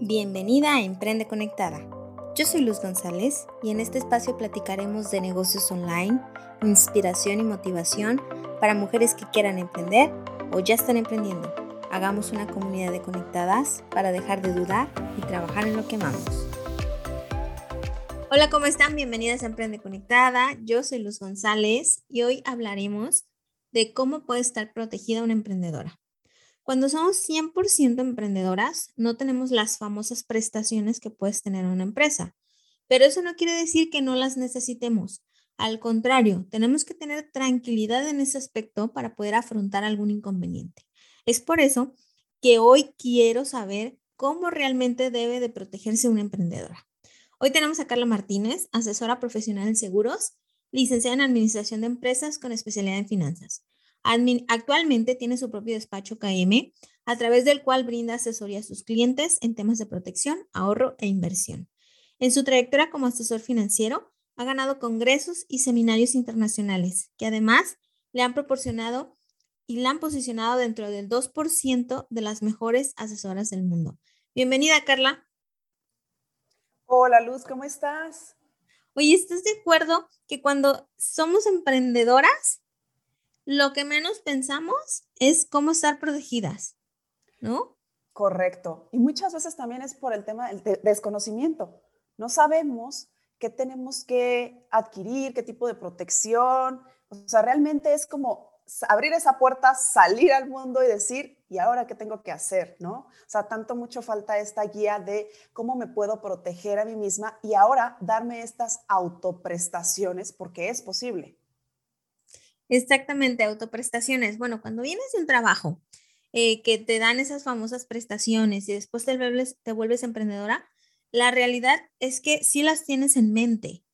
Bienvenida a Emprende Conectada. Yo soy Luz González y en este espacio platicaremos de negocios online, inspiración y motivación para mujeres que quieran emprender o ya están emprendiendo. Hagamos una comunidad de conectadas para dejar de dudar y trabajar en lo que amamos. Hola, ¿cómo están? Bienvenidas a Emprende Conectada. Yo soy Luz González y hoy hablaremos de cómo puede estar protegida una emprendedora. Cuando somos 100% emprendedoras, no tenemos las famosas prestaciones que puedes tener una empresa, pero eso no quiere decir que no las necesitemos. Al contrario, tenemos que tener tranquilidad en ese aspecto para poder afrontar algún inconveniente. Es por eso que hoy quiero saber cómo realmente debe de protegerse una emprendedora. Hoy tenemos a Carla Martínez, asesora profesional en seguros, licenciada en Administración de Empresas con especialidad en finanzas. Actualmente tiene su propio despacho KM, a través del cual brinda asesoría a sus clientes en temas de protección, ahorro e inversión. En su trayectoria como asesor financiero, ha ganado congresos y seminarios internacionales, que además le han proporcionado y la han posicionado dentro del 2% de las mejores asesoras del mundo. Bienvenida, Carla. Hola, Luz, ¿cómo estás? Oye, ¿estás de acuerdo que cuando somos emprendedoras, lo que menos pensamos es cómo estar protegidas, ¿no? Correcto. Y muchas veces también es por el tema del desconocimiento. No sabemos qué tenemos que adquirir, qué tipo de protección. O sea, realmente es como abrir esa puerta, salir al mundo y decir, ¿y ahora qué tengo que hacer? ¿No? O sea, tanto mucho falta esta guía de cómo me puedo proteger a mí misma y ahora darme estas autoprestaciones porque es posible. Exactamente, autoprestaciones. Bueno, cuando vienes de un trabajo eh, que te dan esas famosas prestaciones y después te vuelves, emprendedora, la realidad es que sí las tienes en mente,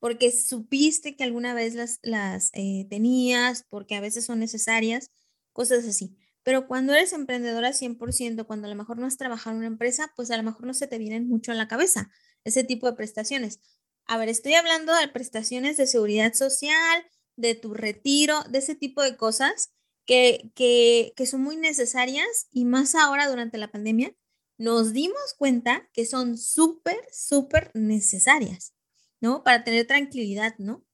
porque supiste que alguna vez las, las eh, tenías, porque a veces son necesarias, cosas así. Pero cuando eres emprendedora 100%, cuando a lo mejor no has trabajado en una empresa, pues a lo mejor no se te vienen mucho a la cabeza ese tipo de prestaciones. A ver, estoy hablando de prestaciones de seguridad social, de tu retiro, de ese tipo de cosas que, que, que son muy necesarias y más ahora durante la pandemia, nos dimos cuenta que son súper, súper necesarias, ¿no? Para tener tranquilidad, ¿no?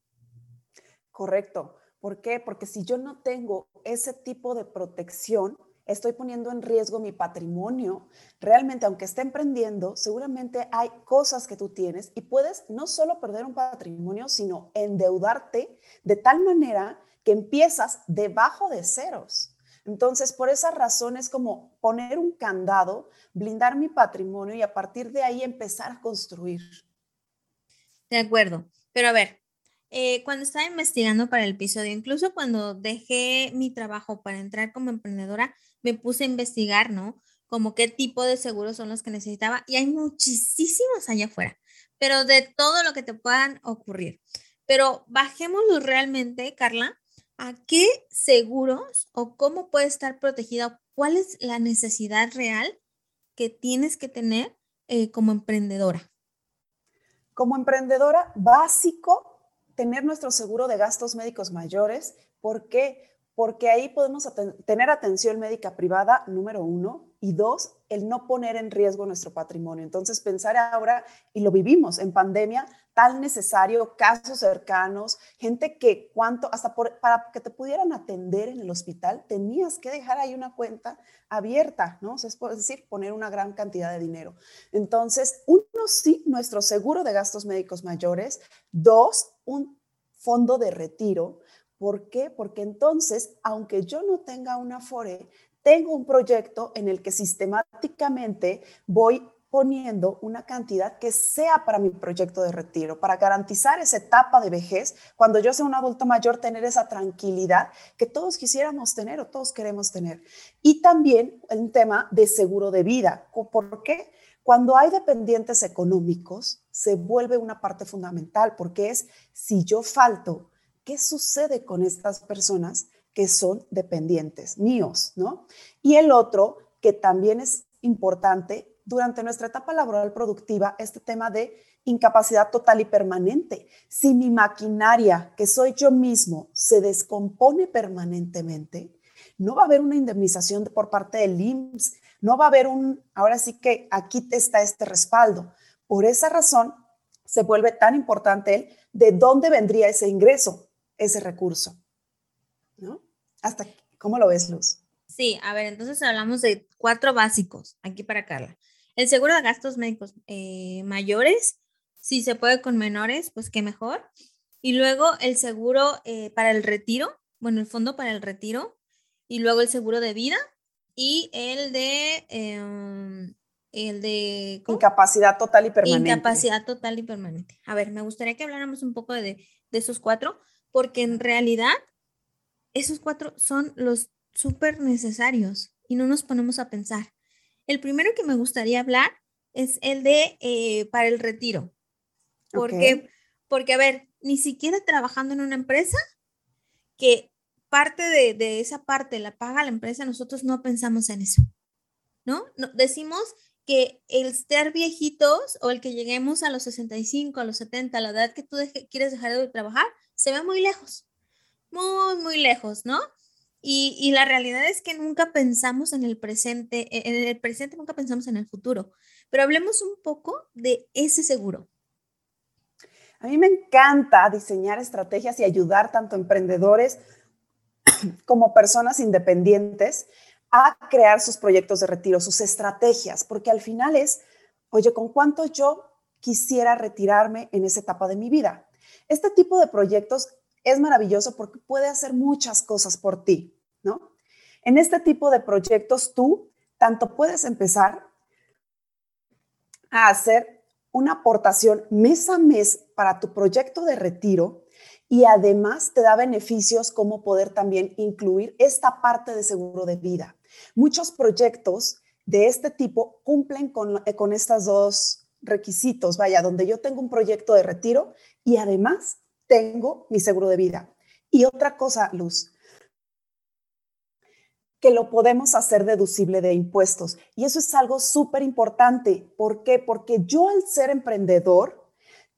Correcto. ¿Por qué? Porque si yo no tengo ese tipo de protección, estoy poniendo en riesgo mi patrimonio. Realmente, aunque esté emprendiendo, seguramente hay cosas que tú tienes y puedes no solo perder un patrimonio, sino endeudarte de tal manera que empiezas debajo de ceros. Entonces, por esa razón es como poner un candado, blindar mi patrimonio y a partir de ahí empezar a construir. De acuerdo. Pero a ver, eh, cuando estaba investigando para el episodio, incluso cuando dejé mi trabajo para entrar como emprendedora, me puse a investigar, ¿no? Como qué tipo de seguros son los que necesitaba y hay muchísimos allá afuera, pero de todo lo que te puedan ocurrir. Pero bajémoslo realmente, Carla, a qué seguros o cómo puede estar protegida, cuál es la necesidad real que tienes que tener eh, como emprendedora. Como emprendedora, básico tener nuestro seguro de gastos médicos mayores. ¿Por qué? Porque ahí podemos tener atención médica privada, número uno, y dos, el no poner en riesgo nuestro patrimonio. Entonces, pensar ahora, y lo vivimos en pandemia, tal necesario, casos cercanos, gente que cuánto, hasta para que te pudieran atender en el hospital, tenías que dejar ahí una cuenta abierta, ¿no? es decir, poner una gran cantidad de dinero. Entonces, uno, sí, nuestro seguro de gastos médicos mayores. Dos, un fondo de retiro. ¿Por qué? Porque entonces, aunque yo no tenga una FORE, tengo un proyecto en el que sistemáticamente voy poniendo una cantidad que sea para mi proyecto de retiro, para garantizar esa etapa de vejez, cuando yo sea un adulto mayor, tener esa tranquilidad que todos quisiéramos tener o todos queremos tener. Y también un tema de seguro de vida. ¿Por qué? Cuando hay dependientes económicos, se vuelve una parte fundamental, porque es si yo falto, ¿qué sucede con estas personas que son dependientes míos, ¿no? Y el otro, que también es importante durante nuestra etapa laboral productiva, este tema de incapacidad total y permanente. Si mi maquinaria, que soy yo mismo, se descompone permanentemente, no va a haber una indemnización por parte del IMSS, no va a haber un, ahora sí que aquí está este respaldo. Por esa razón se vuelve tan importante el de dónde vendría ese ingreso, ese recurso. ¿No? Hasta, ¿cómo lo ves, Luz? Sí, a ver, entonces hablamos de cuatro básicos aquí para Carla. El seguro de gastos médicos eh, mayores, si se puede con menores, pues qué mejor. Y luego el seguro eh, para el retiro, bueno, el fondo para el retiro, y luego el seguro de vida y el de em, el de incapacidad total y permanente. Incapacidad total y permanente. A ver, me gustaría que habláramos un poco de, de esos cuatro, porque en realidad esos cuatro son los súper necesarios y no nos ponemos a pensar. El primero que me gustaría hablar es el de eh, para el retiro. Porque, porque, a ver, ni siquiera trabajando en una empresa que parte de, de, esa parte la paga la empresa, nosotros no pensamos en eso, ¿no? no decimos que el estar viejitos o el que lleguemos a los 65, a los 70, a la edad que tú quieres dejar de trabajar, se ve muy lejos, muy, muy lejos, ¿no? Y, y, la realidad es que nunca pensamos en el presente, e, en el presente nunca pensamos en el futuro, pero hablemos un poco de ese seguro. A mí me encanta diseñar estrategias y ayudar tanto emprendedores como personas independientes a crear sus proyectos de retiro, sus estrategias, porque al final es, oye, ¿con cuánto yo quisiera retirarme en esa etapa de mi vida? Este tipo de proyectos es maravilloso porque puede hacer muchas cosas por ti, ¿no? En este tipo de proyectos tú tanto puedes empezar a hacer una aportación mes a mes para tu proyecto de retiro y además te da beneficios como poder también incluir esta parte de seguro de vida. Muchos proyectos de este tipo cumplen con, eh, con estos dos requisitos, vaya, donde yo tengo un proyecto de retiro y además tengo mi seguro de vida. Y otra cosa, Luz, que lo podemos hacer deducible de impuestos. Y eso es algo súper importante. ¿Por qué? Porque yo al ser emprendedor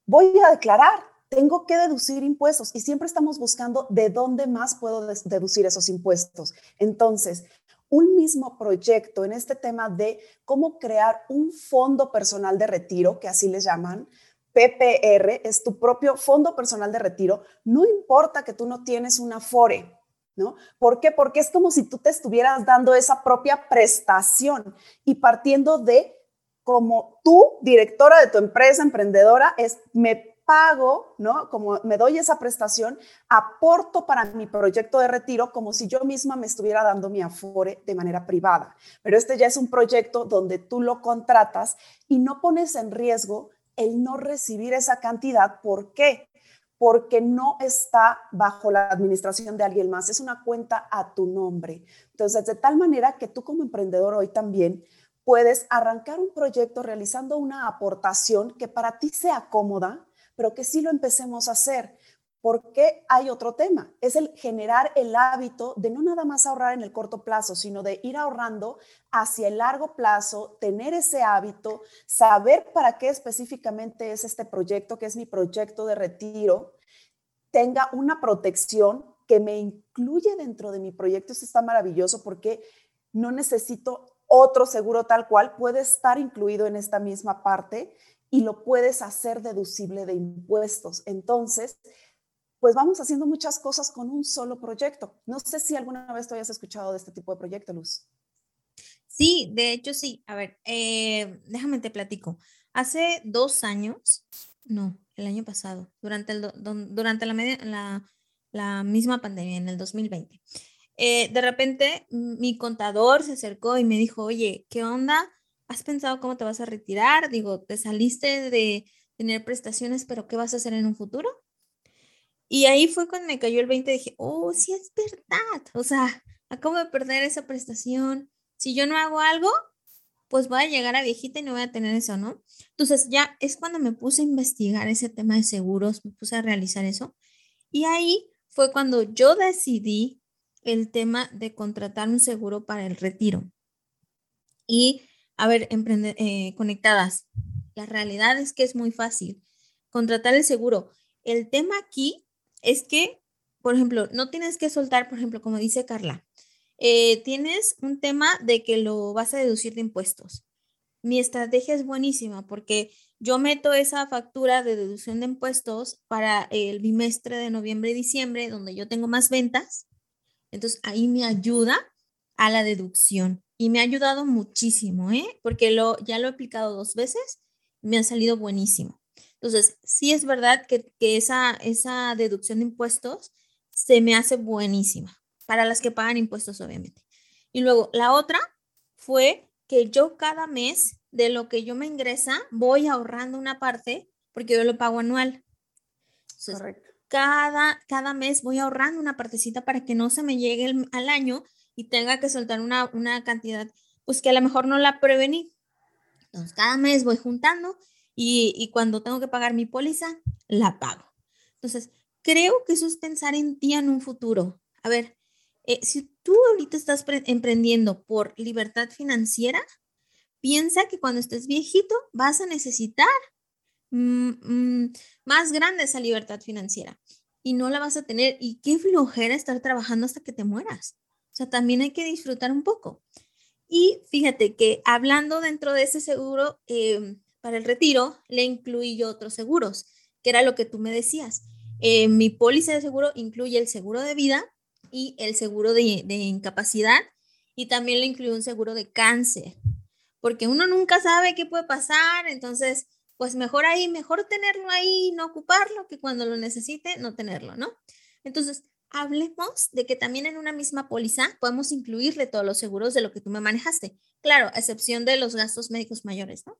voy a declarar, tengo que deducir impuestos y siempre estamos buscando de dónde más puedo deducir esos impuestos. Entonces, un mismo proyecto en este tema de cómo crear un fondo personal de retiro, que así les llaman, PPR, es tu propio fondo personal de retiro, no importa que tú no tienes una FORE, ¿no? ¿Por qué? Porque es como si tú te estuvieras dando esa propia prestación y partiendo de como tú, directora de tu empresa emprendedora, es me pago, ¿no? Como me doy esa prestación, aporto para mi proyecto de retiro como si yo misma me estuviera dando mi afore de manera privada. Pero este ya es un proyecto donde tú lo contratas y no pones en riesgo el no recibir esa cantidad. ¿Por qué? Porque no está bajo la administración de alguien más, es una cuenta a tu nombre. Entonces, de tal manera que tú como emprendedor hoy también puedes arrancar un proyecto realizando una aportación que para ti sea cómoda, pero que sí lo empecemos a hacer. Porque hay otro tema, es el generar el hábito de no nada más ahorrar en el corto plazo, sino de ir ahorrando hacia el largo plazo, tener ese hábito, saber para qué específicamente es este proyecto, que es mi proyecto de retiro, tenga una protección que me incluye dentro de mi proyecto. Esto está maravilloso porque no necesito otro seguro tal cual, puede estar incluido en esta misma parte y lo puedes hacer deducible de impuestos. Entonces, pues vamos haciendo muchas cosas con un solo proyecto. No sé si alguna vez tú hayas escuchado de este tipo de proyecto, Luz. Sí, de hecho sí. A ver, eh, déjame te platico. Hace dos años, no, el año pasado, durante, el, durante la, la, la misma pandemia, en el 2020, eh, de repente mi contador se acercó y me dijo, oye, ¿qué onda? ¿Has pensado cómo te vas a retirar? Digo, te saliste de tener prestaciones, pero ¿qué vas a hacer en un futuro? Y ahí fue cuando me cayó el 20 y dije, oh, sí es verdad. O sea, acabo de perder esa prestación. Si yo no hago algo, pues voy a llegar a viejita y no voy a tener eso, ¿no? Entonces ya es cuando me puse a investigar ese tema de seguros, me puse a realizar eso. Y ahí fue cuando yo decidí el tema de contratar un seguro para el retiro. Y a ver, eh, conectadas. La realidad es que es muy fácil contratar el seguro. El tema aquí es que, por ejemplo, no tienes que soltar, por ejemplo, como dice Carla, eh, tienes un tema de que lo vas a deducir de impuestos. Mi estrategia es buenísima porque yo meto esa factura de deducción de impuestos para el bimestre de noviembre y diciembre, donde yo tengo más ventas. Entonces ahí me ayuda a la deducción y me ha ayudado muchísimo, ¿eh? Porque lo, ya lo he aplicado dos veces, me ha salido buenísimo. Entonces, sí es verdad que, que esa, esa deducción de impuestos se me hace buenísima para las que pagan impuestos, obviamente. Y luego, la otra fue que yo cada mes de lo que yo me ingresa voy ahorrando una parte porque yo lo pago anual. Correcto. Cada, cada mes voy ahorrando una partecita para que no se me llegue al año y tenga que soltar una, una cantidad, pues que a lo mejor no la prevení. Entonces, cada mes voy juntando y, y cuando tengo que pagar mi póliza, la pago. Entonces, creo que eso es pensar en ti en un futuro. A ver, eh, si tú ahorita estás emprendiendo por libertad financiera, piensa que cuando estés viejito vas a necesitar mm, mm, más grande esa libertad financiera y no la vas a tener. Y qué flojera estar trabajando hasta que te mueras. Sea, también hay que disfrutar un poco. Y fíjate que hablando dentro de ese seguro em, para el retiro, le incluí yo otros seguros, que era lo que tú me decías. Eh, mi póliza de seguro incluye el seguro de vida y el seguro de, incapacidad y también le incluye un seguro de cáncer, porque uno nunca sabe qué puede pasar, entonces, pues mejor ahí, mejor tenerlo ahí, no ocuparlo, que cuando lo necesite, no tenerlo, ¿no? Entonces, hablemos de que también en una misma póliza podemos incluirle todos los seguros de lo que tú me manejaste. Claro, a excepción de los gastos médicos mayores, ¿no?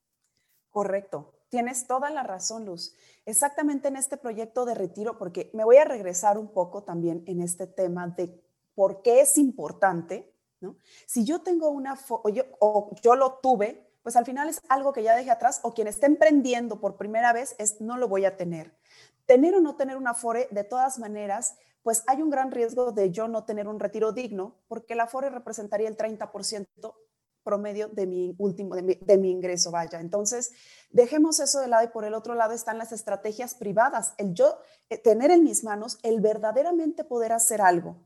Correcto. Tienes toda la razón, Luz. Exactamente en este proyecto de retiro, porque me voy a regresar un poco también en este tema de por qué es importante, ¿no? Si yo tengo una, o yo, o yo lo tuve, pues al final es algo que ya dejé atrás, o quien está emprendiendo por primera vez es no lo voy a tener. Tener o no tener una FORE, de todas maneras, pues hay un gran riesgo de yo no tener un retiro digno, porque la FORE representaría el 30% promedio de mi último, de mi, ingreso, vaya. Entonces, dejemos eso de lado y por el otro lado están las estrategias privadas, el yo eh, tener en mis manos el verdaderamente poder hacer algo.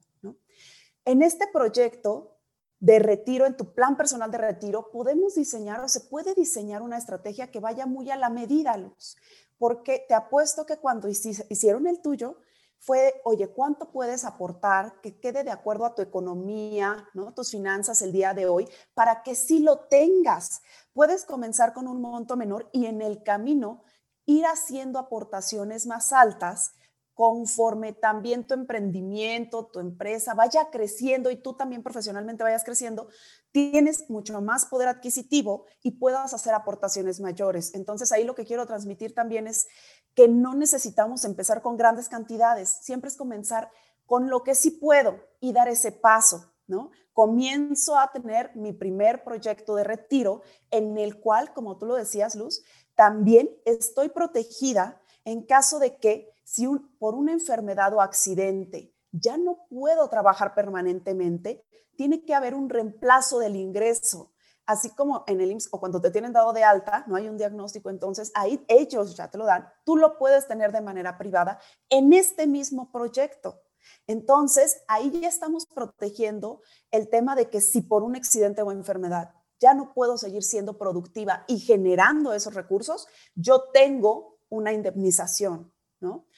En este proyecto de retiro, en tu plan personal de retiro, podemos diseñar o se puede diseñar una estrategia que vaya muy a la medida, Luz, porque te apuesto que cuando hicieron el tuyo, fue, oye, ¿cuánto puedes aportar que quede de acuerdo a tu economía, ¿no? tus finanzas el día de hoy, para que sí lo tengas? Puedes comenzar con un monto menor y en el camino ir haciendo aportaciones más altas conforme también tu emprendimiento, tu empresa vaya creciendo y tú también profesionalmente vayas creciendo, tienes mucho más poder adquisitivo y puedas hacer aportaciones mayores. Entonces ahí lo que quiero transmitir también es que no necesitamos empezar con grandes cantidades, siempre es comenzar con lo que sí puedo y dar ese paso, ¿no? Comienzo a tener mi primer proyecto de retiro en el cual, como tú lo decías, Luz, también estoy protegida en caso de que si por una enfermedad o accidente ya no puedo trabajar permanentemente, tiene que haber un reemplazo del ingreso. Así como en el IMSS o cuando te tienen dado de alta, no hay un diagnóstico, entonces ahí ellos ya te lo dan, tú lo puedes tener de manera privada en este mismo proyecto. Entonces, ahí ya estamos protegiendo el tema de que si por un accidente o enfermedad ya no puedo seguir siendo productiva y generando esos recursos, yo tengo una indemnización. ¿no?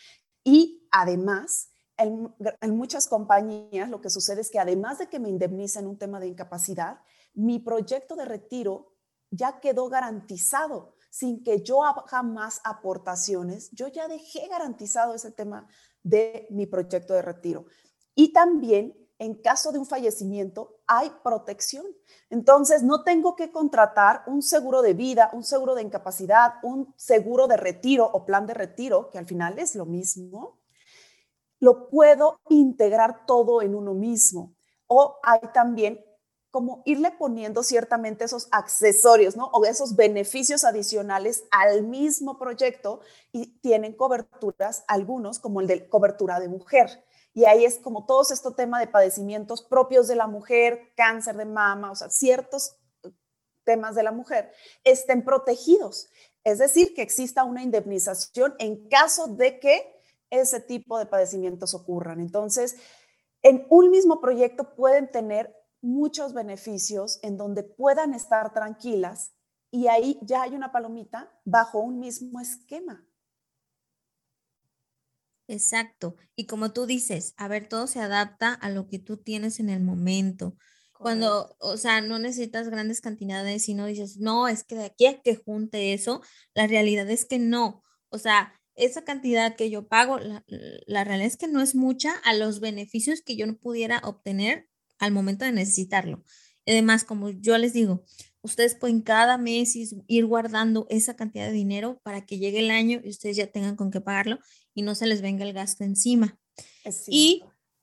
Y además, en, muchas compañías lo que sucede es que además de que me indemnizan un tema de incapacidad, mi proyecto de retiro ya quedó garantizado sin que yo haga más aportaciones. Yo ya dejé garantizado ese tema de mi proyecto de retiro. Y también en caso de un fallecimiento hay protección. Entonces, no tengo que contratar un seguro de vida, un seguro de incapacidad, un seguro de retiro o plan de retiro, que al final es lo mismo. Lo puedo integrar todo en uno mismo. O hay también como irle poniendo ciertamente esos accesorios, ¿no? O esos beneficios adicionales al mismo proyecto y tienen coberturas, algunos como el de cobertura de mujer y ahí es como todos estos temas de padecimientos propios de la mujer, cáncer de mama, o sea, ciertos eh, temas de la mujer, estén protegidos. Es decir, que exista una indemnización en caso de que ese tipo de padecimientos ocurran. Entonces, en un mismo proyecto pueden tener muchos beneficios en donde puedan estar tranquilas y ahí ya hay una palomita bajo un mismo esquema. Exacto. Y como tú dices, a ver, todo se adapta a lo que tú tienes en el momento. Cuando, o sea, no necesitas grandes cantidades y no dices, no, es que de aquí a que junte eso, la realidad es que no. O sea, esa cantidad que yo pago, la, la realidad es que no es mucha a los beneficios que yo no pudiera obtener al momento de necesitarlo. Además, como yo les digo, ustedes pueden cada mes ir guardando esa cantidad de dinero para que llegue el año y ustedes ya tengan con qué pagarlo y no se les venga el gasto encima. Y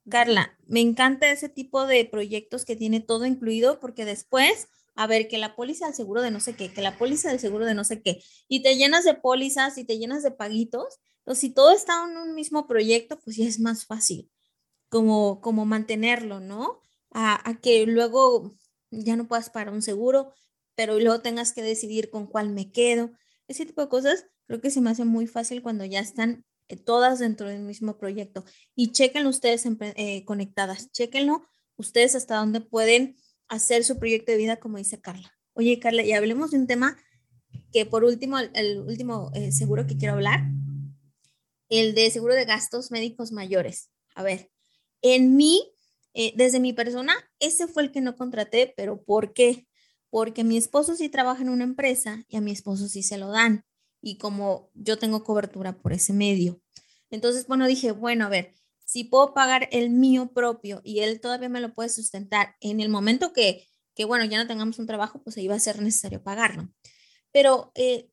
Carla, me encanta ese tipo de proyectos que tiene todo incluido porque después, a ver, que la póliza del seguro de no sé qué, que la póliza del seguro de no sé qué, y te llenas de pólizas y te llenas de paguitos, entonces si todo está en un mismo proyecto, pues ya es más fácil como, como mantenerlo, ¿no? A, que luego ya no puedas pagar un seguro, pero luego tengas que decidir con cuál me quedo. Ese tipo de cosas creo que se me hace muy fácil cuando ya están eh, todas dentro del mismo proyecto. Y chequenlo ustedes eh, conectadas, chequenlo ustedes hasta dónde pueden hacer su proyecto de vida, como dice Carla. Oye, Carla, y hablemos de un tema que por último, el, último eh, seguro que quiero hablar, el de seguro de gastos médicos mayores. A ver, en mí, desde mi persona, ese fue el que no contraté, pero ¿por qué? porque mi esposo sí trabaja en una empresa y a mi esposo sí se lo dan. Y como yo tengo cobertura por ese medio. Entonces, bueno, dije, bueno, a ver, si puedo pagar el mío propio y él todavía me lo puede sustentar en el momento que, que bueno, ya no tengamos un trabajo, pues ahí va a ser necesario pagarlo. Pero, eh,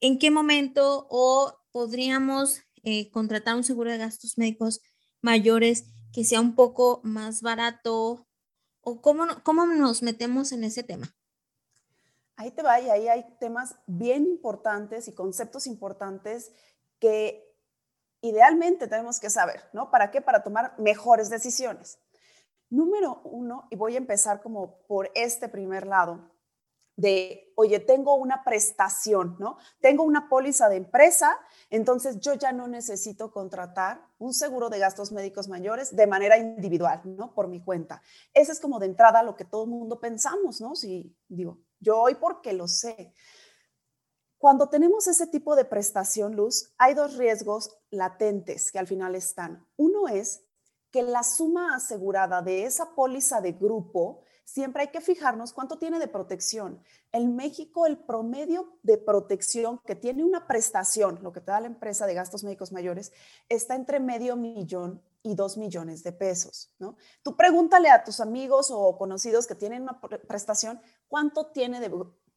¿en qué momento o podríamos eh, contratar un seguro de gastos médicos mayores que sea un poco más barato ¿O cómo, cómo nos metemos en ese tema? Ahí te va y ahí hay temas bien importantes y conceptos importantes que idealmente tenemos que saber, ¿no? ¿Para qué? Para tomar mejores decisiones. Número uno, y voy a empezar como por este primer lado, de, oye, tengo una prestación, ¿no? Tengo una póliza de empresa, entonces yo ya no necesito contratar un seguro de gastos médicos mayores de manera individual, ¿no? Por mi cuenta. Ese es como de entrada lo que todo el mundo pensamos, ¿no? Si digo, yo hoy porque lo sé. Cuando tenemos ese tipo de prestación, Luz, hay dos riesgos latentes que al final están. Uno es que la suma asegurada de esa póliza de grupo siempre hay que fijarnos cuánto tiene de protección. En México, el promedio de protección que tiene una prestación, lo que te da la empresa de gastos médicos mayores, está entre medio millón y dos millones de pesos. ¿no? Tú pregúntale a tus amigos o conocidos que tienen una prestación, cuánto tiene de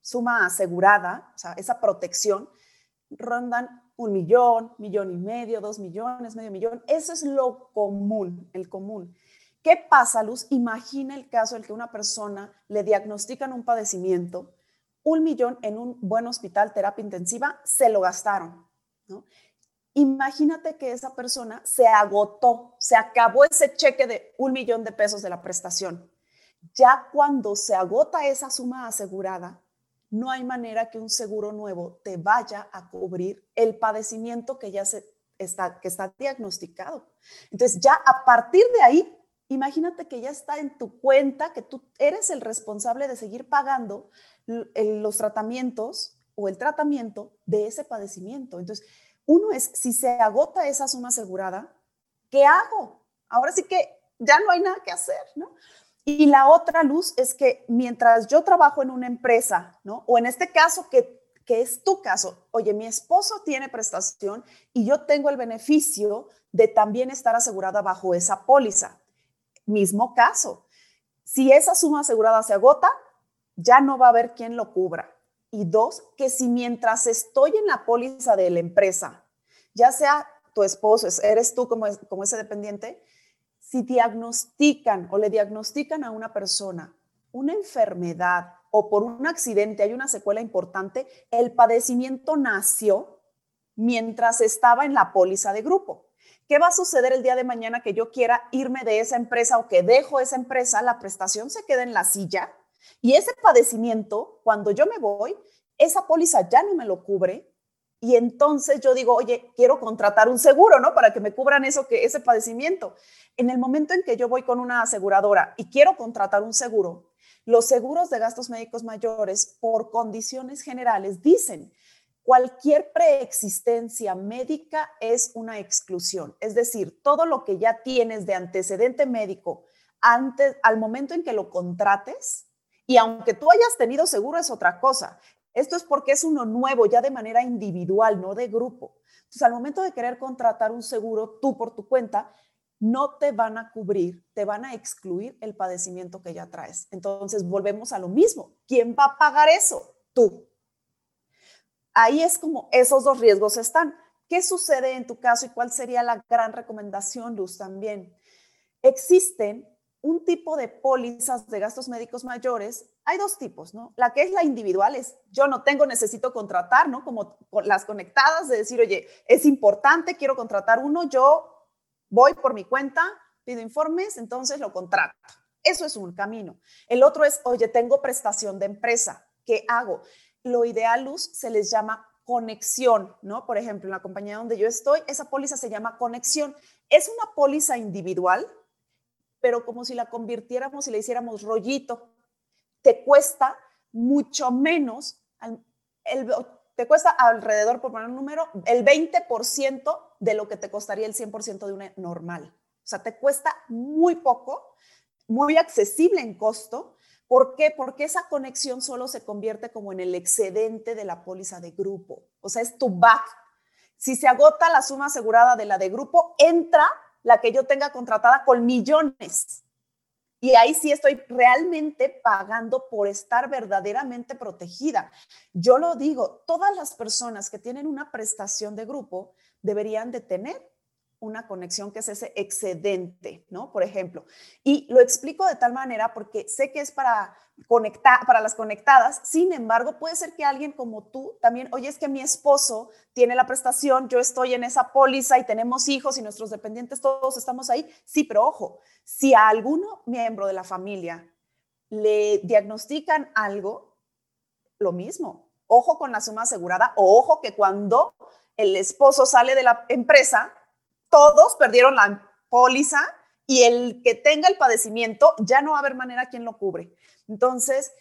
suma asegurada, o sea, esa protección, rondan un millón, millón y medio, dos millones, medio millón. Eso es lo común, el común. ¿Qué pasa, Luz? Imagina el caso en que una persona le diagnostican un padecimiento, un millón en un buen hospital, terapia intensiva, se lo gastaron. Imagínate que esa persona se agotó, se acabó ese cheque de un millón de pesos de la prestación. Ya cuando se agota esa suma asegurada, no hay manera que un seguro nuevo te vaya a cubrir el padecimiento que ya se está, que está diagnosticado. Entonces, ya a partir de ahí, imagínate que ya está en tu cuenta, que tú eres el responsable de seguir pagando los tratamientos o el tratamiento de ese padecimiento. Entonces, uno es, si se agota esa suma asegurada, ¿qué hago? Ahora sí que ya no hay nada que hacer, ¿no? Y la otra luz es que mientras yo trabajo en una empresa, ¿no? O en este caso que, que es tu caso, oye, mi esposo tiene prestación y yo tengo el beneficio de también estar asegurada bajo esa póliza mismo caso. Si esa suma asegurada se agota, ya no va a haber quien lo cubra. Y dos, que si mientras estoy en la póliza de la empresa, ya sea tu esposo, eres tú como, como ese dependiente, si diagnostican o le diagnostican a una persona una enfermedad o por un accidente hay una secuela importante, el padecimiento nació mientras estaba en la póliza de grupo. ¿Qué va a suceder el día de mañana que yo quiera irme de esa empresa o que dejo esa empresa? La prestación se queda en la silla y ese padecimiento, cuando yo me voy, esa póliza ya no me lo cubre Y entonces yo digo, oye, quiero contratar un seguro, ¿no? Para que me cubran eso, que ese padecimiento. En el momento en que yo voy con una aseguradora y quiero contratar un seguro, los seguros de gastos médicos mayores, por condiciones generales, dicen cualquier preexistencia médica es una exclusión. Es decir, todo lo que ya tienes de antecedente médico antes, al momento en que lo contrates, y aunque tú hayas tenido seguro es otra cosa. Esto es porque es uno nuevo, ya de manera individual, no de grupo. Entonces, al momento de querer contratar un seguro tú por tu cuenta, no te van a cubrir, te van a excluir el padecimiento que ya traes. Entonces, volvemos a lo mismo. ¿Quién va a pagar eso? Tú. Ahí es como esos dos riesgos están. ¿Qué sucede en tu caso y cuál sería la gran recomendación, Luz, también? Existen un tipo de pólizas de gastos médicos mayores. Hay dos tipos, ¿no? La que es la individual es yo no tengo, necesito contratar, ¿no? Como las conectadas de decir, oye, es importante, quiero contratar uno, yo voy por mi cuenta, pido informes, entonces lo contrato. Eso es un camino. El otro es, oye, tengo prestación de empresa, ¿qué hago? Lo ideal, Luz, se les llama conexión, ¿no? Por ejemplo, en la compañía donde yo estoy, esa póliza se llama conexión. Es una póliza individual, pero como si la convirtiéramos y le hiciéramos rollito. Te cuesta mucho menos, el, te cuesta alrededor, por poner un número, el 20% de lo que te costaría el 100% de una normal. O sea, te cuesta muy poco, muy accesible en costo. ¿Por qué? Porque esa conexión solo se convierte como en el excedente de la póliza de grupo. O sea, es tu back. Si se agota la suma asegurada de la de grupo, entra la que yo tenga contratada con millones. Y ahí sí estoy realmente pagando por estar verdaderamente protegida. Yo lo digo, todas las personas que tienen una prestación de grupo deberían de tener una conexión que es ese excedente, ¿no? Por ejemplo. Y lo explico de tal manera porque sé que es para conectar, para las conectadas, sin embargo, puede ser que alguien como tú también, oye, es que mi esposo tiene la prestación, yo estoy en esa póliza y tenemos hijos y nuestros dependientes todos estamos ahí. Sí, pero ojo, si a alguno miembro de la familia le diagnostican algo, lo mismo. Ojo con la suma asegurada o ojo que cuando el esposo sale de la empresa, todos perdieron la póliza y el que tenga el padecimiento ya no va a haber manera quien lo cubre. Entonces,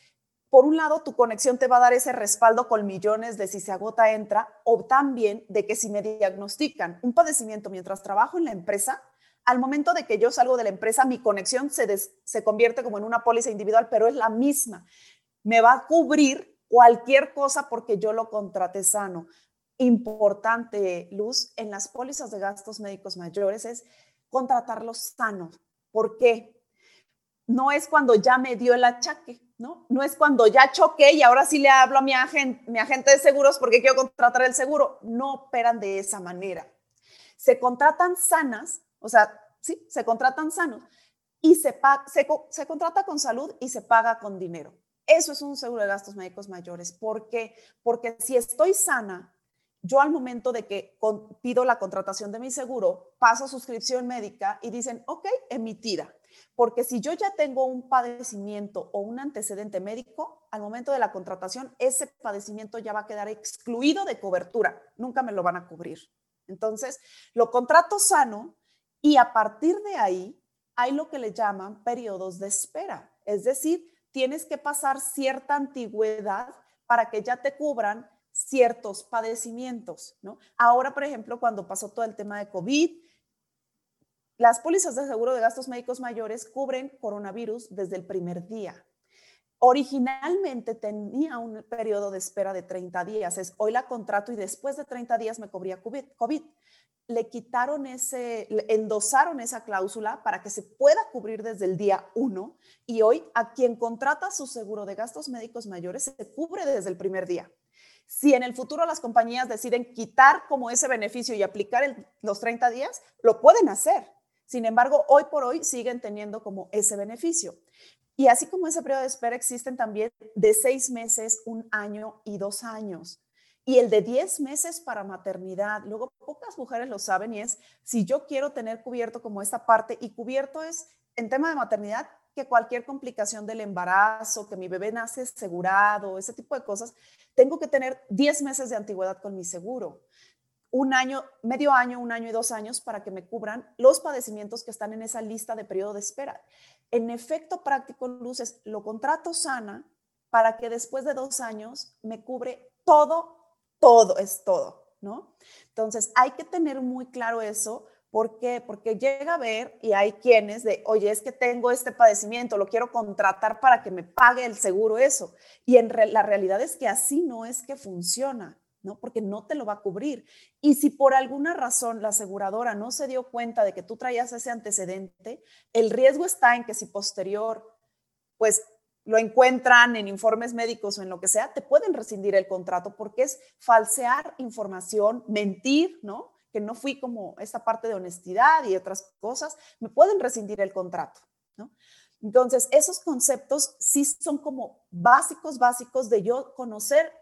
por un lado, tu conexión te va a dar ese respaldo con millones de si se agota, entra, o también de que si me diagnostican un padecimiento mientras trabajo en la empresa, al momento de que yo salgo de la empresa, mi conexión se, se convierte como en una póliza individual, pero es la misma. Me va a cubrir cualquier cosa porque yo lo contraté sano importante, Luz, en las pólizas de gastos médicos mayores es contratarlos sanos. ¿Por qué? No es cuando ya me dio el achaque, ¿no? No es cuando ya choqué y ahora sí le hablo a mi agente, mi agente de seguros porque quiero contratar el seguro. No operan de esa manera. Se contratan sanas, o sea, sí, se contratan sanos y se, se, se contrata con salud y se paga con dinero. Eso es un seguro de gastos médicos mayores. ¿Por qué? Porque si estoy sana, yo al momento de que pido la contratación de mi seguro, paso suscripción médica y dicen, ok, emitida. Porque si yo ya tengo un padecimiento o un antecedente médico, al momento de la contratación, ese padecimiento ya va a quedar excluido de cobertura. Nunca me lo van a cubrir. Entonces, lo contrato sano y a partir de ahí hay lo que le llaman periodos de espera. Es decir, tienes que pasar cierta antigüedad para que ya te cubran ciertos padecimientos, ¿no? Ahora, por ejemplo, cuando pasó todo el tema de COVID, las pólizas de seguro de gastos médicos mayores cubren coronavirus desde el primer día. Originalmente tenía un periodo de espera de 30 días, es hoy la contrato y después de 30 días me cubría COVID. Le quitaron ese, endosaron esa cláusula para que se pueda cubrir desde el día 1 y hoy a quien contrata su seguro de gastos médicos mayores se cubre desde el primer día. Si en el futuro las compañías deciden quitar como ese beneficio y aplicar los 30 días, lo pueden hacer. Sin embargo, hoy por hoy siguen teniendo como ese beneficio. Y así como ese periodo de espera existen también de seis meses, un año y dos años. Y el de 10 meses para maternidad. Luego, pocas mujeres lo saben y es, si yo quiero tener cubierto como esta parte, y cubierto es, en tema de maternidad, que cualquier complicación del embarazo, que mi bebé nace asegurado, ese tipo de cosas, tengo que tener 10 meses de antigüedad con mi seguro. Un año, medio año, un año y dos años para que me cubran los padecimientos que están en esa lista de periodo de espera. En efecto práctico, Luces, lo contrato sana para que después de dos años me cubre todo, todo, es todo, ¿no? Entonces, hay que tener muy claro eso ¿Por qué? Porque llega a ver y hay quienes de, oye, es que tengo este padecimiento, lo quiero contratar para que me pague el seguro eso. Y en la realidad es que así no es que funciona, ¿no? Porque no te lo va a cubrir. Y si por alguna razón la aseguradora no se dio cuenta de que tú traías ese antecedente, el riesgo está en que si posterior, pues lo encuentran en informes médicos o en lo que sea, te pueden rescindir el contrato porque es falsear información, mentir, ¿no? No fui como esta parte de honestidad y otras cosas, me pueden rescindir el contrato, ¿no? Entonces, esos conceptos sí son como básicos, básicos de yo conocer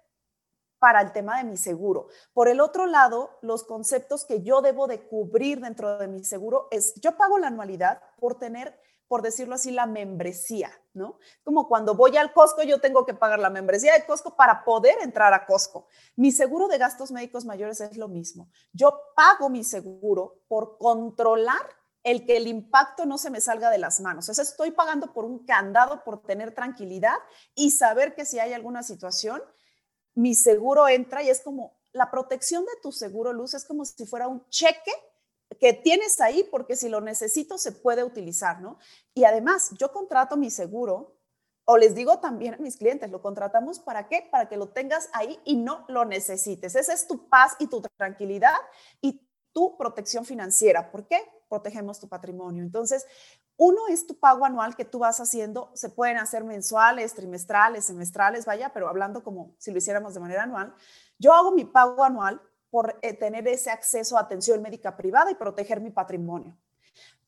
para el tema de mi seguro. Por el otro lado, los conceptos que yo debo de cubrir dentro de mi seguro es, yo pago la anualidad por tener por decirlo así, la membresía, ¿no? Como cuando voy al Costco, yo tengo que pagar la membresía de Costco para poder entrar a Costco. Mi seguro de gastos médicos mayores es lo mismo. Yo pago mi seguro por controlar el que el impacto no se me salga de las manos. O sea, estoy pagando por un candado, por tener tranquilidad y saber que si hay alguna situación, mi seguro entra y es como la protección de tu seguro, Luz, es como si fuera un cheque que tienes ahí porque si lo necesito se puede utilizar, ¿no? Y además, yo contrato mi seguro o les digo también a mis clientes, lo contratamos para qué? Para que lo tengas ahí y no lo necesites. Esa es tu paz y tu tranquilidad y tu protección financiera. ¿Por qué? Protegemos tu patrimonio. Entonces, uno es tu pago anual que tú vas haciendo, se pueden hacer mensuales, trimestrales, semestrales, vaya, pero hablando como si lo hiciéramos de manera anual. Yo hago mi pago anual por eh, tener ese acceso a atención médica privada y proteger mi patrimonio.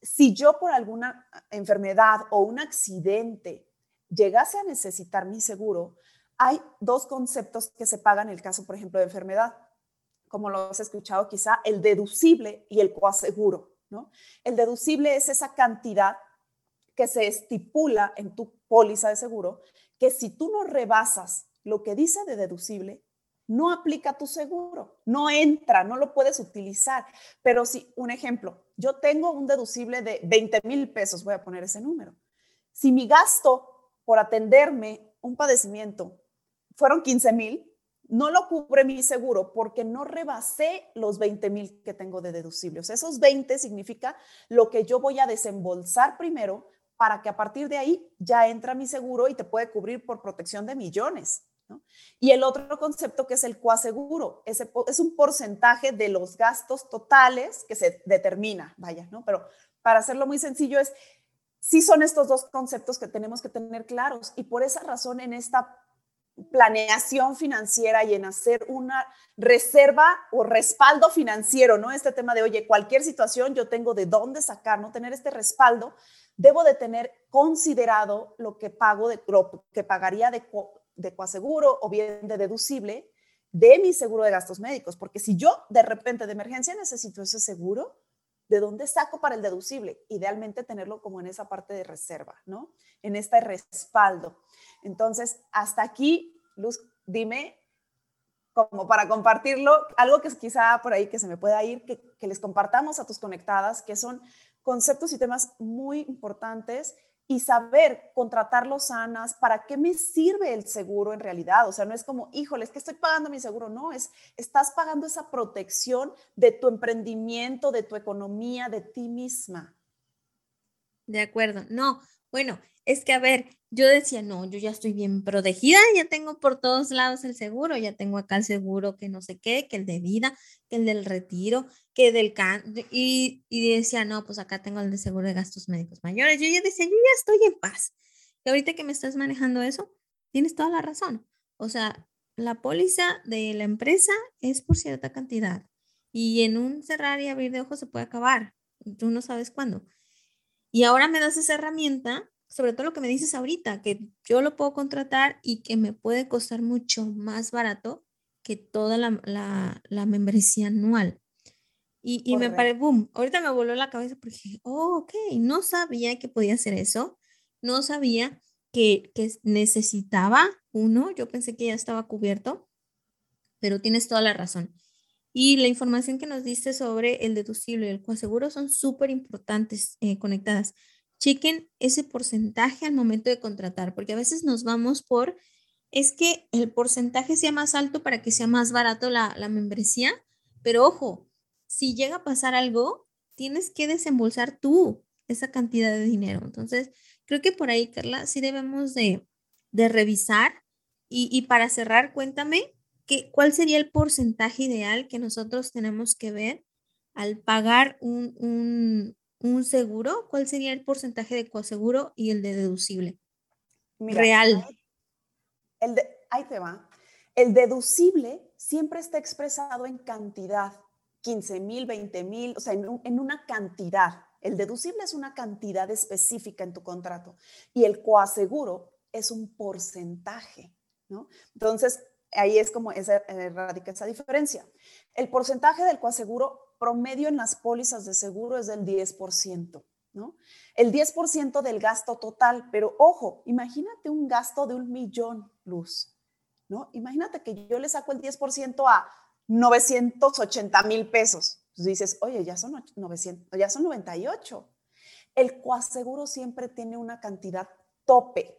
Si yo por alguna enfermedad o un accidente llegase a necesitar mi seguro, hay dos conceptos que se pagan en el caso, por ejemplo, de enfermedad, como lo has escuchado quizá, el deducible y el coaseguro. ¿no? El deducible es esa cantidad que se estipula en tu póliza de seguro, que si tú no rebasas lo que dice de deducible, no aplica tu seguro, no entra, no lo puedes utilizar. Pero si, un ejemplo, yo tengo un deducible de 20 mil pesos, voy a poner ese número. Si mi gasto por atenderme un padecimiento fueron 15 mil, no lo cubre mi seguro porque no rebasé los 20 mil que tengo de deducibles. esos 20 significa lo que yo voy a desembolsar primero para que a partir de ahí ya entra mi seguro y te puede cubrir por protección de millones. Y el otro concepto que es el coaseguro, ese es un porcentaje de los gastos totales que se determina, vaya, ¿no? Pero para hacerlo muy sencillo es, sí son estos dos conceptos que tenemos que tener claros y por esa razón en esta planeación financiera y en hacer una reserva o respaldo financiero, ¿no? Este tema de, oye, cualquier situación yo tengo de dónde sacar, ¿no? Tener este respaldo, debo de tener considerado lo que pago, de, lo que pagaría de, de coaseguro o bien de deducible de mi seguro de gastos médicos, porque si yo de repente de emergencia necesito ese seguro, ¿de dónde saco para el deducible? Idealmente tenerlo como en esa parte de reserva, ¿no? En este respaldo. Entonces, hasta aquí, Luz, dime, como para compartirlo, algo que es quizá por ahí que se me pueda ir, que, que les compartamos a tus conectadas, que son conceptos y temas muy importantes y saber contratarlo sanas, ¿para qué me sirve el seguro en realidad? O sea, no es como, híjole, es que estoy pagando mi seguro, no, es, estás pagando esa protección de tu emprendimiento, de tu economía, de ti misma. De acuerdo, no, bueno, es que a ver, yo decía, no, yo ya estoy bien protegida, ya tengo por todos lados el seguro, ya tengo acá el seguro que no sé qué, que el de vida, que el del retiro, que del can, y, y decía, no, pues acá tengo el de seguro de gastos médicos mayores. Yo ya decía, yo ya estoy en paz. Y ahorita que me estás manejando eso, tienes toda la razón. O sea, la póliza de la empresa es por cierta cantidad y en un cerrar y abrir de ojos se puede acabar. Tú no sabes cuándo. Y ahora me das esa herramienta sobre todo lo que me dices ahorita, que yo lo puedo contratar y que me puede costar mucho más barato que toda la, la, membresía anual. Y, y me parece, boom, ahorita me voló la cabeza porque dije, oh, ok, no sabía que podía hacer eso. no sabía que, que necesitaba uno, yo pensé que ya estaba cubierto, pero tienes toda la razón. Y la información que nos diste sobre el deducible y el coaseguro son súper importantes eh, conectadas. Chequen ese porcentaje al momento de contratar, porque a veces nos vamos por, es que el porcentaje sea más alto para que sea más barato la, la membresía, pero ojo, si llega a pasar algo, tienes que desembolsar tú esa cantidad de dinero. Entonces, creo que por ahí, Carla, sí debemos de, de revisar. Y, y, para cerrar, cuéntame ¿qué, ¿cuál sería el porcentaje ideal que nosotros tenemos que ver al pagar un, un, un seguro? ¿Cuál sería el porcentaje de coaseguro y el de deducible? Real. El de, ahí te va. El deducible siempre está expresado en cantidad, 15 mil, 20 mil, o sea, en, en una cantidad. El deducible es una cantidad específica en tu contrato y el coaseguro es un porcentaje, ¿no? Entonces, ahí es como esa, eh, radica esa diferencia. El porcentaje del coaseguro promedio en las pólizas de seguro es del 10%, ¿no? El 10% del gasto total, pero ojo, imagínate un gasto de un millón, Luz, ¿no? Imagínate que yo le saco el 10% a 980 mil pesos. Pues dices, oye, ya son 900, ya son 98. El coaseguro siempre tiene una cantidad tope,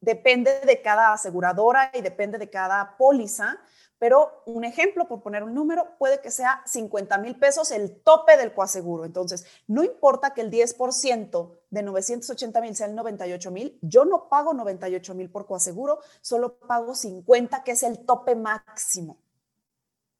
depende de cada aseguradora y depende de cada póliza, pero un ejemplo, por poner un número, puede que sea 50 mil pesos el tope del coaseguro. Entonces, no importa que el 10% de 980 mil sea el 98 mil, yo no pago 98 mil por coaseguro, solo pago 50, que es el tope máximo.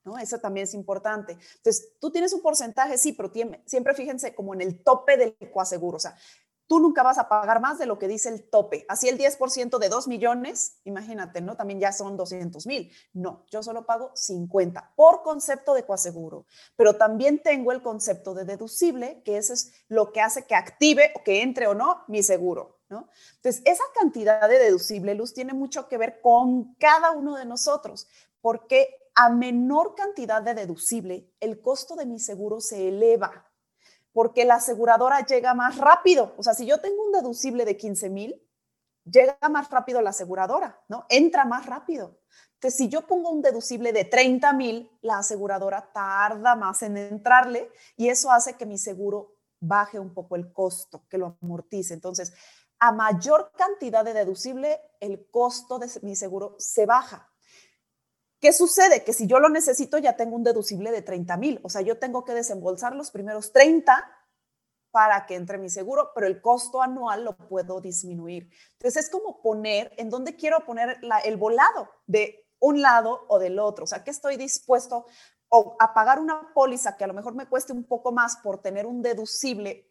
¿No? Eso también es importante. Entonces, tú tienes un porcentaje, sí, pero siempre fíjense como en el tope del coaseguro. O sea, tú nunca vas a pagar más de lo que dice el tope. Así el 10% de 2 millones, imagínate, ¿no? También ya son 200 mil. No, yo solo pago 50 por concepto de coaseguro. Pero también tengo el concepto de deducible, que eso es lo que hace que active o que entre o no mi seguro, ¿no? Entonces, esa cantidad de deducible, Luz, tiene mucho que ver con cada uno de nosotros, porque a menor cantidad de deducible, el costo de mi seguro se eleva porque la aseguradora llega más rápido. O sea, si yo tengo un deducible de 15 mil, llega más rápido la aseguradora, ¿no? Entra más rápido. Entonces, si yo pongo un deducible de 30 mil, la aseguradora tarda más en entrarle y eso hace que mi seguro baje un poco el costo, que lo amortice. Entonces, a mayor cantidad de deducible, el costo de mi seguro se baja. ¿Qué sucede? Que si yo lo necesito, ya tengo un deducible de 30 mil. O sea, yo tengo que desembolsar los primeros 30 para que entre mi seguro, pero el costo anual lo puedo disminuir. Entonces es como poner en dónde quiero poner el volado de un lado o del otro. O sea, que estoy dispuesto a pagar una póliza que a lo mejor me cueste un poco más por tener un deducible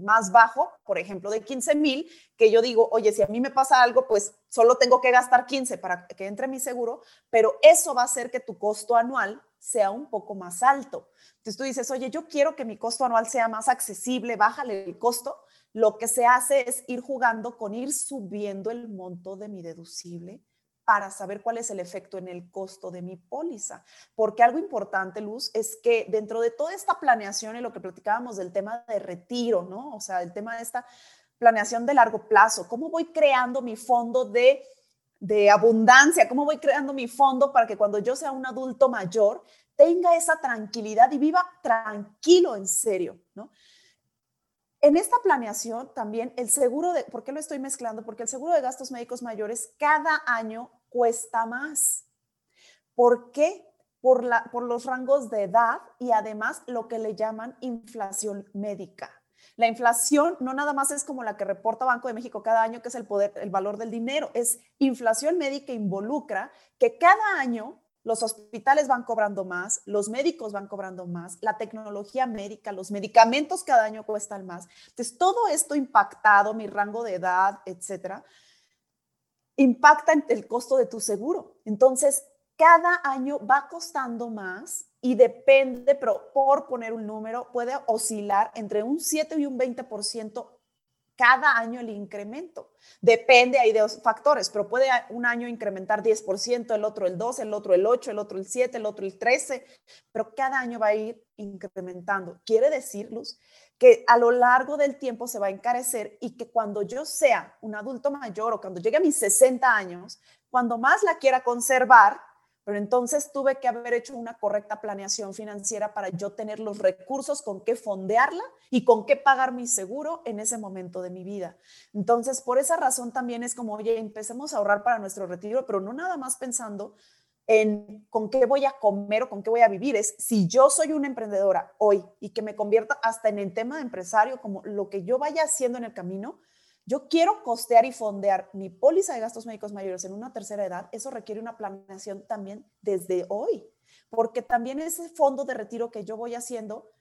más bajo, por ejemplo, de 15 mil, que yo digo, oye, si a mí me pasa algo, pues solo tengo que gastar 15 para que entre mi seguro, pero eso va a hacer que tu costo anual sea un poco más alto. Entonces tú dices, oye, yo quiero que mi costo anual sea más accesible, bájale el costo. Lo que se hace es ir jugando con ir subiendo el monto de mi deducible para saber cuál es el efecto en el costo de mi póliza. Porque algo importante, Luz, es que dentro de toda esta planeación y lo que platicábamos del tema de retiro, ¿no? O sea, el tema de esta planeación de largo plazo, cómo voy creando mi fondo de, de abundancia, cómo voy creando mi fondo para que cuando yo sea un adulto mayor tenga esa tranquilidad y viva tranquilo en serio, ¿no? En esta planeación también el seguro de, ¿por qué lo estoy mezclando? Porque el seguro de gastos médicos mayores cada año cuesta más. ¿Por qué? Por, la, por los rangos de edad y además lo que le llaman inflación médica. La inflación no nada más es como la que reporta Banco de México cada año, que es el poder, el valor del dinero, es inflación médica involucra que cada año los hospitales van cobrando más, los médicos van cobrando más, la tecnología médica, los medicamentos cada año cuestan más. Entonces, todo esto impactado, mi rango de edad, etcétera, impacta el costo de tu seguro. Entonces, cada año va costando más y depende, pero por poner un número, puede oscilar entre un 7 y un 20% cada año el incremento. Depende ahí de los factores, pero puede un año incrementar 10%, el otro el 2, el otro el 8, el otro el 7, el otro el 13, pero cada año va a ir incrementando. Quiere decir, Luz, que a lo largo del tiempo se va a encarecer y que cuando yo sea un adulto mayor o cuando llegue a mis 60 años, cuando más la quiera conservar, pero entonces tuve que haber hecho una correcta planeación financiera para yo tener los recursos con qué fondearla y con qué pagar mi seguro en ese momento de mi vida. Entonces, por esa razón también es como, oye, empecemos a ahorrar para nuestro retiro, pero no nada más pensando en con qué voy a comer o con qué voy a vivir. Es si yo soy una emprendedora hoy y que me convierta hasta en el tema de empresario, como lo que yo vaya haciendo en el camino, yo quiero costear y fondear mi póliza de gastos médicos mayores en una tercera edad, eso requiere una planeación también desde hoy, porque también ese fondo de retiro que yo voy haciendo,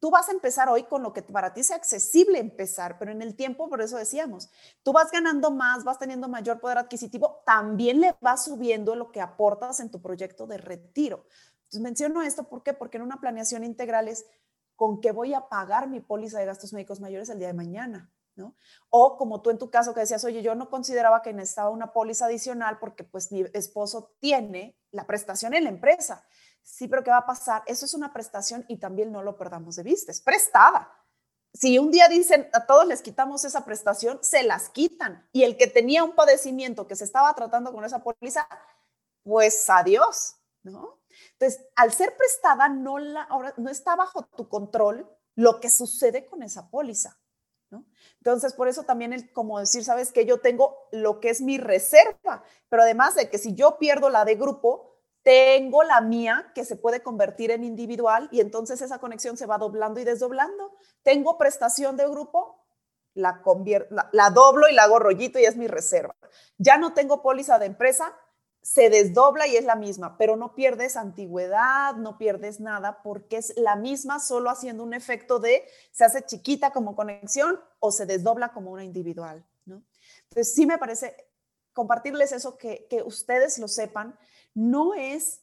tú vas a empezar hoy con lo que para ti sea accesible empezar, pero en el tiempo, por eso decíamos, tú vas ganando más, vas teniendo mayor poder adquisitivo, también le vas subiendo lo que aportas en tu proyecto de retiro. Entonces menciono esto, ¿por qué? Porque en una planeación integral es con qué voy a pagar mi póliza de gastos médicos mayores el día de mañana o como tú en tu caso que decías, oye, yo no consideraba que necesitaba una póliza adicional porque pues mi esposo tiene la prestación en la empresa. Sí, pero ¿qué va a pasar? Eso es una prestación y también no lo perdamos de vista, es prestada. Si un día dicen a todos les quitamos esa prestación, se las quitan. Y el que tenía un padecimiento que se estaba tratando con esa póliza, pues adiós, ¿no? Entonces, al ser prestada, no, la, ahora, no está bajo tu control lo que sucede con esa póliza. Entonces, por eso también el como decir, sabes que yo tengo lo que es mi reserva, pero además de que si yo pierdo la de grupo, tengo la mía que se puede convertir en individual y entonces esa conexión se va doblando y desdoblando. Tengo prestación de grupo, la, la, la doblo y la hago rollito y es mi reserva. Ya no tengo póliza de empresa, se desdobla y es la misma, pero no pierdes antigüedad, no pierdes nada porque es la misma, solo haciendo un efecto de se hace chiquita como conexión o se desdobla como una individual, ¿no? Entonces sí me parece compartirles eso, que, que ustedes lo sepan, no es,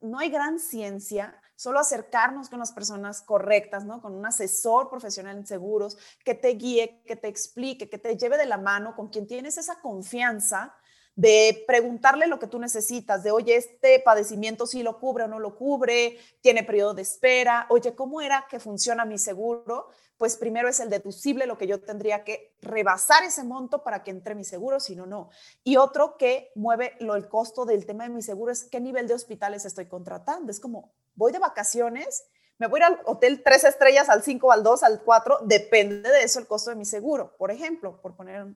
no hay gran ciencia, solo acercarnos con las personas correctas, ¿no? Con un asesor profesional en seguros que te guíe, que te explique, que te lleve de la mano, con quien tienes esa confianza de preguntarle lo que tú necesitas, de, oye, este padecimiento sí lo cubre o no lo cubre, tiene periodo de espera, oye, ¿cómo era que funciona mi seguro? Pues primero es el deducible, lo que yo tendría que rebasar ese monto para que entre mi seguro, si no, no. Y otro que mueve lo, el costo del tema de mi seguro es qué nivel de hospitales estoy contratando. Es como, voy de vacaciones, me voy al hotel tres estrellas, al 5, al 2, al 4, depende de eso el costo de mi seguro, por ejemplo, por poner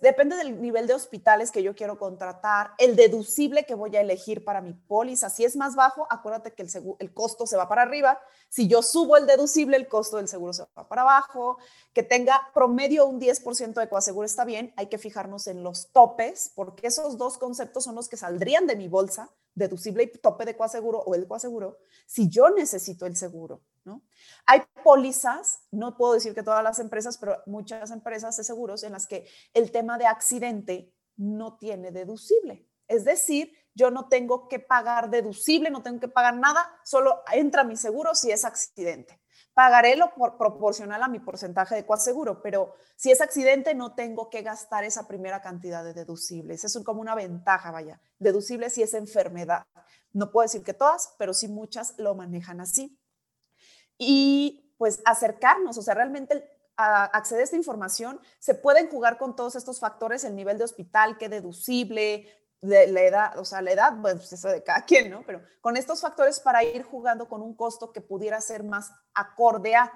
depende del nivel de hospitales que yo quiero contratar, el deducible que voy a elegir para mi póliza. Si es más bajo, acuérdate que el, el costo se va para arriba. Si yo subo el deducible, el costo del seguro se va para abajo. Que tenga promedio un 10% de coaseguro está bien. Hay que fijarnos en los topes, porque esos dos conceptos son los que saldrían de mi bolsa, deducible y tope de coaseguro o el coaseguro, si yo necesito el seguro. Hay pólizas, no puedo decir que todas las empresas, pero muchas empresas de seguros en las que el tema de accidente no tiene deducible. Es decir, yo no tengo que pagar deducible, no tengo que pagar nada, solo entra mi seguro si es accidente. Pagaré lo proporcional a mi porcentaje de seguro, pero si es accidente no tengo que gastar esa primera cantidad de deducibles. Es como una ventaja, vaya. Deducible si es enfermedad. No puedo decir que todas, pero sí muchas lo manejan así y pues acercarnos, o sea, realmente acceder a esta información, se pueden jugar con todos estos factores, el nivel de hospital, qué deducible, la edad, o sea, la edad, pues eso de cada quien, ¿no? Pero con estos factores para ir jugando con un costo que pudiera ser más acorde a,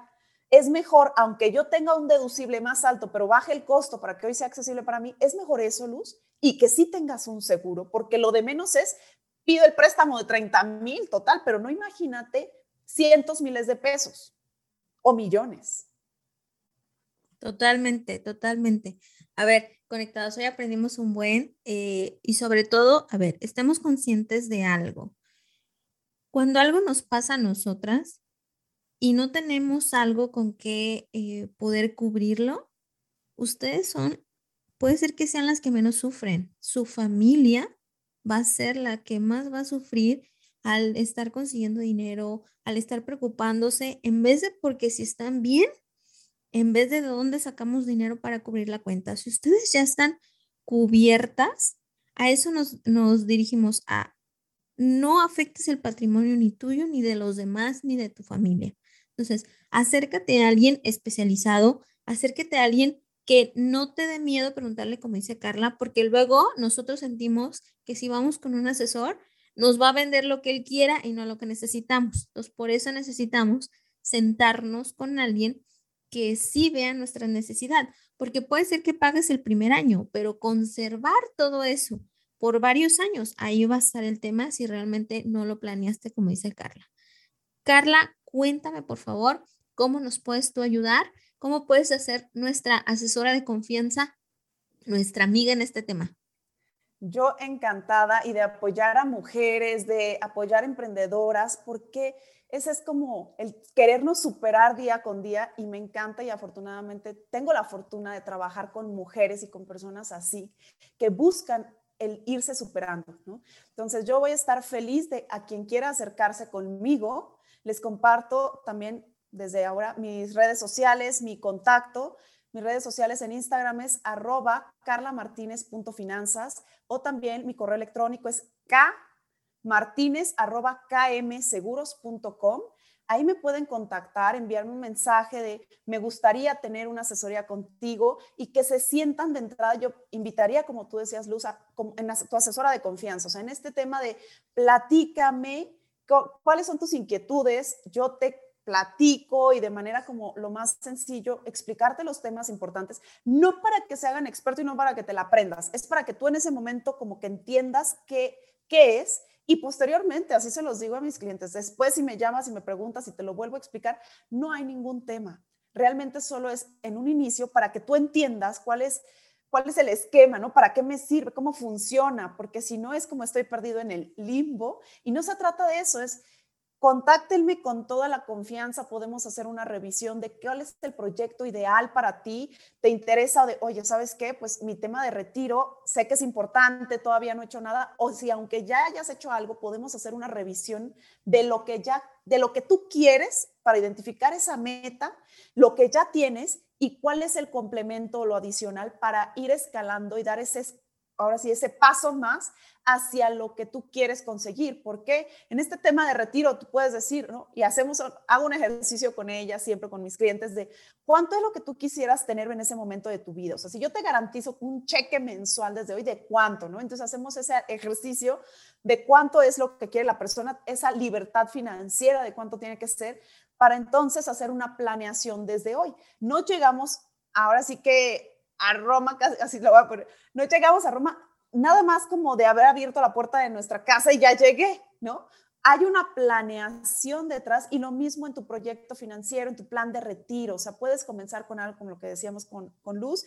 es mejor, aunque yo tenga un deducible más alto, pero baje el costo para que hoy sea accesible para mí, es mejor eso, Luz, y que sí tengas un seguro, porque lo de menos es, pido el préstamo de 30 mil total, pero no imagínate cientos miles de pesos o millones. Totalmente, totalmente. A ver, conectados, hoy aprendimos un buen eh, y sobre todo, a ver, estemos conscientes de algo. Cuando algo nos pasa a nosotras y no tenemos algo con que eh, poder cubrirlo, ustedes son, puede ser que sean las que menos sufren. Su familia va a ser la que más va a sufrir al estar consiguiendo dinero, al estar preocupándose, en vez de porque si están bien, en vez de de dónde sacamos dinero para cubrir la cuenta. Si ustedes ya están cubiertas, a eso nos, nos dirigimos a no afectes el patrimonio ni tuyo, ni de los demás, ni de tu familia. Entonces, acércate a alguien especializado, acércate a alguien que no te dé miedo preguntarle, como dice Carla, porque luego nosotros sentimos que si vamos con un asesor, nos va a vender lo que él quiera y no lo que necesitamos. Entonces, por eso necesitamos sentarnos con alguien que sí vea nuestra necesidad, porque puede ser que pagues el primer año, pero conservar todo eso por varios años, ahí va a estar el tema si realmente no lo planeaste, como dice Carla. Carla, cuéntame por favor cómo nos puedes tú ayudar, cómo puedes hacer nuestra asesora de confianza, nuestra amiga en este tema. Yo encantada y de apoyar a mujeres, de apoyar emprendedoras, porque ese es como el querernos superar día con día y me encanta y afortunadamente tengo la fortuna de trabajar con mujeres y con personas así que buscan el irse superando. Entonces yo voy a estar feliz de a quien quiera acercarse conmigo. Les comparto también desde ahora mis redes sociales, mi contacto mis redes sociales en Instagram es arroba carlamartinez.finanzas o también mi correo electrónico es kmartinez arroba kmseguros.com. Ahí me pueden contactar, enviarme un mensaje de me gustaría tener una asesoría contigo y que se sientan de entrada. Yo invitaría, como tú decías, Luz, a, tu asesora de confianza, o sea, en este tema de platícame cuáles son tus inquietudes, yo te platico y de manera como lo más sencillo, explicarte los temas importantes, no para que se hagan experto y no para que te la aprendas, es para que tú en ese momento como que entiendas qué, qué es y posteriormente, así se los digo a mis clientes, después si me llamas y me preguntas y te lo vuelvo a explicar, no hay ningún tema. Realmente solo es en un inicio para que tú entiendas cuál es cuál es el esquema, ¿no? ¿Para qué me sirve? ¿Cómo funciona? Porque si no es como estoy perdido en el limbo y no se trata de eso, es Contáctenme con toda la confianza, podemos hacer una revisión de cuál es el proyecto ideal para ti, te interesa de, oye, ¿sabes qué? Pues mi tema de retiro, sé que es importante, todavía no he hecho nada, o si aunque ya hayas hecho algo, podemos hacer una revisión de lo que ya, de lo que tú quieres para identificar esa meta, lo que ya tienes y cuál es el complemento o lo adicional para ir escalando y dar ese ahora sí, ese paso más hacia lo que tú quieres conseguir. Porque en este tema de retiro, tú puedes decir, ¿no? Y hacemos, hago un ejercicio con ella, siempre con mis clientes, de cuánto es lo que tú quisieras tener en ese momento de tu vida. O sea, si yo te garantizo un cheque mensual desde hoy, ¿de cuánto, no? Entonces hacemos ese ejercicio de cuánto es lo que quiere la persona, esa libertad financiera, de cuánto tiene que ser, para entonces hacer una planeación desde hoy. No llegamos, ahora sí que a Roma, así lo voy a poner, no llegamos a Roma nada más como de haber abierto la puerta de nuestra casa y ya llegué, ¿no? Hay una planeación detrás y lo mismo en tu proyecto financiero, en tu plan de retiro. O sea, puedes comenzar con algo como lo que decíamos con, con Luz.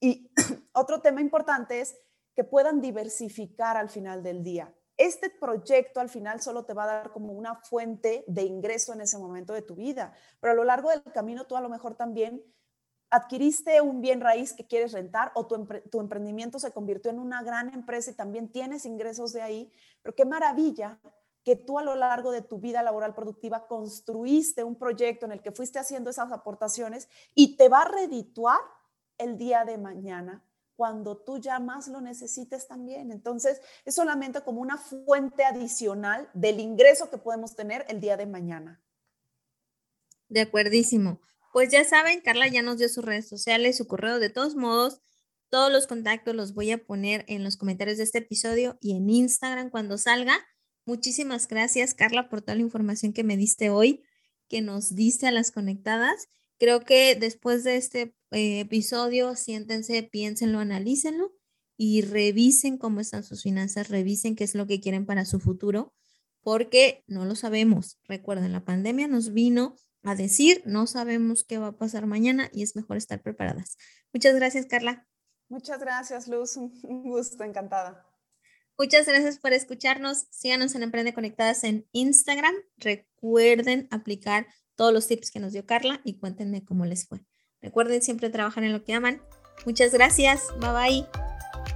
Y otro tema importante es que puedan diversificar al final del día. Este proyecto al final solo te va a dar como una fuente de ingreso en ese momento de tu vida, pero a lo largo del camino tú a lo mejor también adquiriste un bien raíz que quieres rentar o tu, emprendimiento se convirtió en una gran empresa y también tienes ingresos de ahí, pero qué maravilla que tú a lo largo de tu vida laboral productiva construiste un proyecto en el que fuiste haciendo esas aportaciones y te va a redituar el día de mañana cuando tú ya más lo necesites también. Entonces, es solamente como una fuente adicional del ingreso que podemos tener el día de mañana. De acuerdísimo. Pues ya saben, Carla ya nos dio sus redes sociales, su correo. De todos modos, todos los contactos los voy a poner en los comentarios de este episodio y en Instagram cuando salga. Muchísimas gracias, Carla, por toda la información que me diste hoy, que nos diste a las conectadas. Creo que después de este eh, episodio, siéntense, piénsenlo, analícenlo y revisen cómo están sus finanzas, revisen qué es lo que quieren para su futuro, porque no lo sabemos. Recuerden, la pandemia nos vino a decir, no sabemos qué va a pasar mañana y es mejor estar preparadas. Muchas gracias, Carla. Muchas gracias, Luz. Un gusto, encantada. Muchas gracias por escucharnos. Síganos en Emprende Conectadas en Instagram. Recuerden aplicar todos los tips que nos dio Carla y cuéntenme cómo les fue. Recuerden siempre trabajar en lo que aman. Muchas gracias. Bye bye.